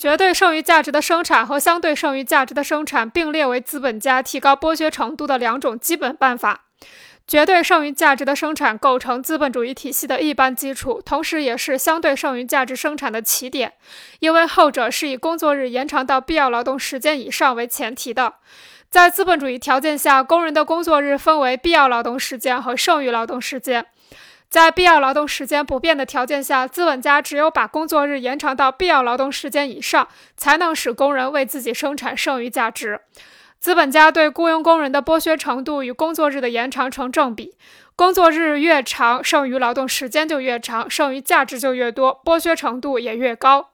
绝对剩余价值的生产和相对剩余价值的生产并列为资本家提高剥削程度的两种基本办法。绝对剩余价值的生产构成资本主义体系的一般基础，同时也是相对剩余价值生产的起点，因为后者是以工作日延长到必要劳动时间以上为前提的。在资本主义条件下，工人的工作日分为必要劳动时间和剩余劳动时间。在必要劳动时间不变的条件下，资本家只有把工作日延长到必要劳动时间以上，才能使工人为自己生产剩余价值。资本家对雇佣工人的剥削程度与工作日的延长成正比，工作日越长，剩余劳动时间就越长，剩余价值就越多，剥削程度也越高。